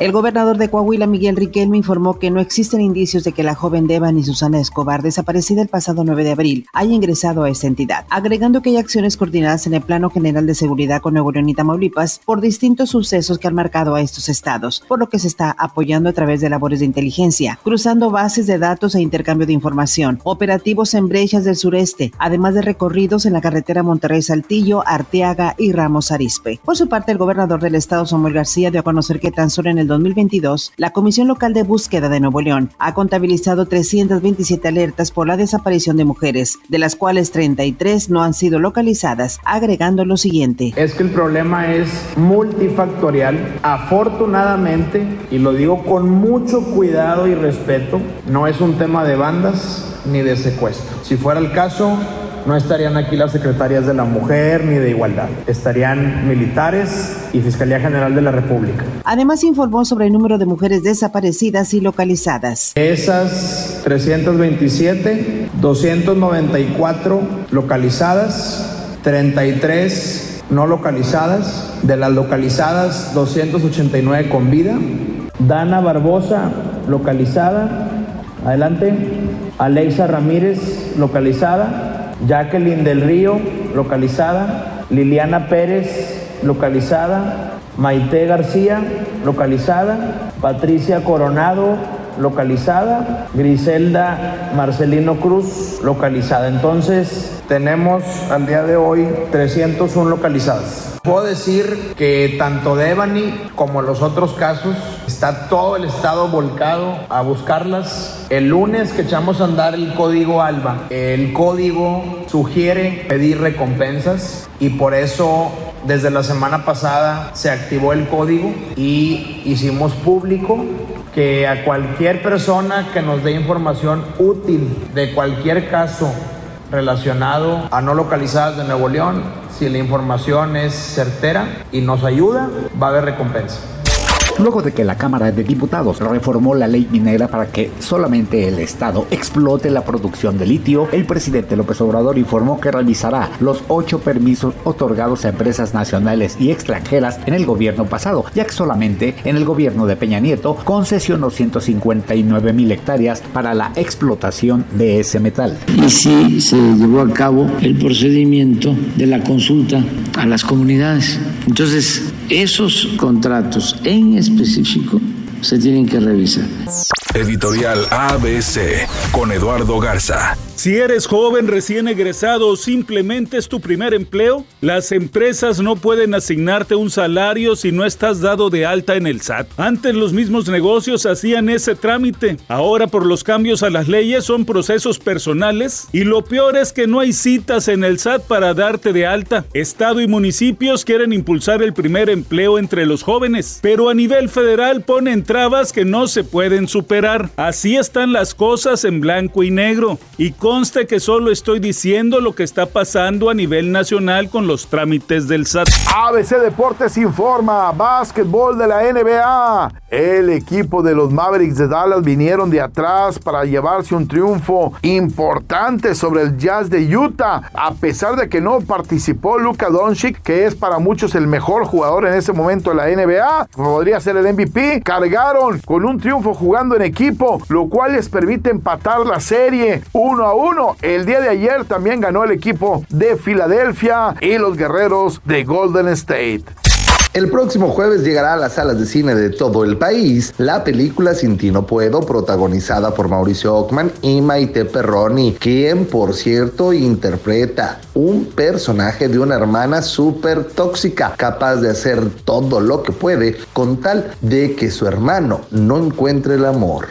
El gobernador de Coahuila, Miguel Riquelme, informó que no existen indicios de que la joven Devani Susana Escobar, desaparecida el pasado 9 de abril, haya ingresado a esta entidad, agregando que hay acciones coordinadas en el Plano General de Seguridad con Nuevo León y Tamaulipas por distintos sucesos que han marcado a estos estados, por lo que se está apoyando a través de labores de inteligencia, cruzando bases de datos e intercambio de información, operativos en brechas del sureste, además de recorridos en la carretera Monterrey-Saltillo, Arteaga y Ramos Arispe. Por su parte, el gobernador del estado, Samuel García, dio a conocer que tan solo en el 2022, la Comisión Local de Búsqueda de Nuevo León ha contabilizado 327 alertas por la desaparición de mujeres, de las cuales 33 no han sido localizadas, agregando lo siguiente. Es que el problema es multifactorial. Afortunadamente, y lo digo con mucho cuidado y respeto, no es un tema de bandas ni de secuestro. Si fuera el caso, no estarían aquí las secretarias de la mujer ni de igualdad. Estarían militares y Fiscalía General de la República. Además informó sobre el número de mujeres desaparecidas y localizadas. Esas 327, 294 localizadas, 33 no localizadas. De las localizadas, 289 con vida. Dana Barbosa, localizada. Adelante. Alexa Ramírez, localizada. Jacqueline del Río, localizada. Liliana Pérez, localizada. Maite García, localizada. Patricia Coronado, localizada. Griselda Marcelino Cruz, localizada. Entonces, tenemos al día de hoy 301 localizadas. Puedo decir que tanto Devani como los otros casos está todo el estado volcado a buscarlas. El lunes que echamos a andar el código ALBA, el código sugiere pedir recompensas y por eso desde la semana pasada se activó el código y hicimos público que a cualquier persona que nos dé información útil de cualquier caso relacionado a no localizadas de Nuevo León, si la información es certera y nos ayuda, va a haber recompensa luego de que la Cámara de Diputados reformó la ley minera para que solamente el Estado explote la producción de litio, el presidente López Obrador informó que realizará los ocho permisos otorgados a empresas nacionales y extranjeras en el gobierno pasado, ya que solamente en el gobierno de Peña Nieto concesionó 159 mil hectáreas para la explotación de ese metal. Y sí se llevó a cabo el procedimiento de la consulta a las comunidades. Entonces, esos contratos en específico se tienen que revisar. Editorial ABC con Eduardo Garza. Si eres joven, recién egresado o simplemente es tu primer empleo, las empresas no pueden asignarte un salario si no estás dado de alta en el SAT. Antes los mismos negocios hacían ese trámite. Ahora por los cambios a las leyes son procesos personales y lo peor es que no hay citas en el SAT para darte de alta. Estado y municipios quieren impulsar el primer empleo entre los jóvenes, pero a nivel federal ponen trabas que no se pueden superar. Así están las cosas en blanco y negro. Y conste que solo estoy diciendo lo que está pasando a nivel nacional con los trámites del SAT. ABC Deportes informa, básquetbol de la NBA. El equipo de los Mavericks de Dallas vinieron de atrás para llevarse un triunfo importante sobre el Jazz de Utah, a pesar de que no participó Luka Doncic, que es para muchos el mejor jugador en ese momento de la NBA, podría ser el MVP. Cargaron con un triunfo jugando en equipo, lo cual les permite empatar la serie 1 a 1 el día de ayer también ganó el equipo de Filadelfia y los guerreros de Golden State. El próximo jueves llegará a las salas de cine de todo el país la película Sin ti no puedo, protagonizada por Mauricio Ockman y Maite Perroni, quien por cierto interpreta un personaje de una hermana súper tóxica, capaz de hacer todo lo que puede con tal de que su hermano no encuentre el amor.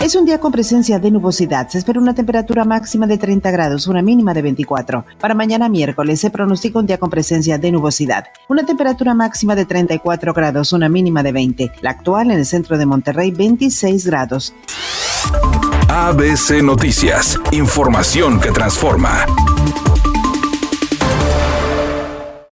Es un día con presencia de nubosidad. Se espera una temperatura máxima de 30 grados, una mínima de 24. Para mañana miércoles se pronostica un día con presencia de nubosidad. Una temperatura máxima de 34 grados, una mínima de 20. La actual en el centro de Monterrey, 26 grados. ABC Noticias. Información que transforma.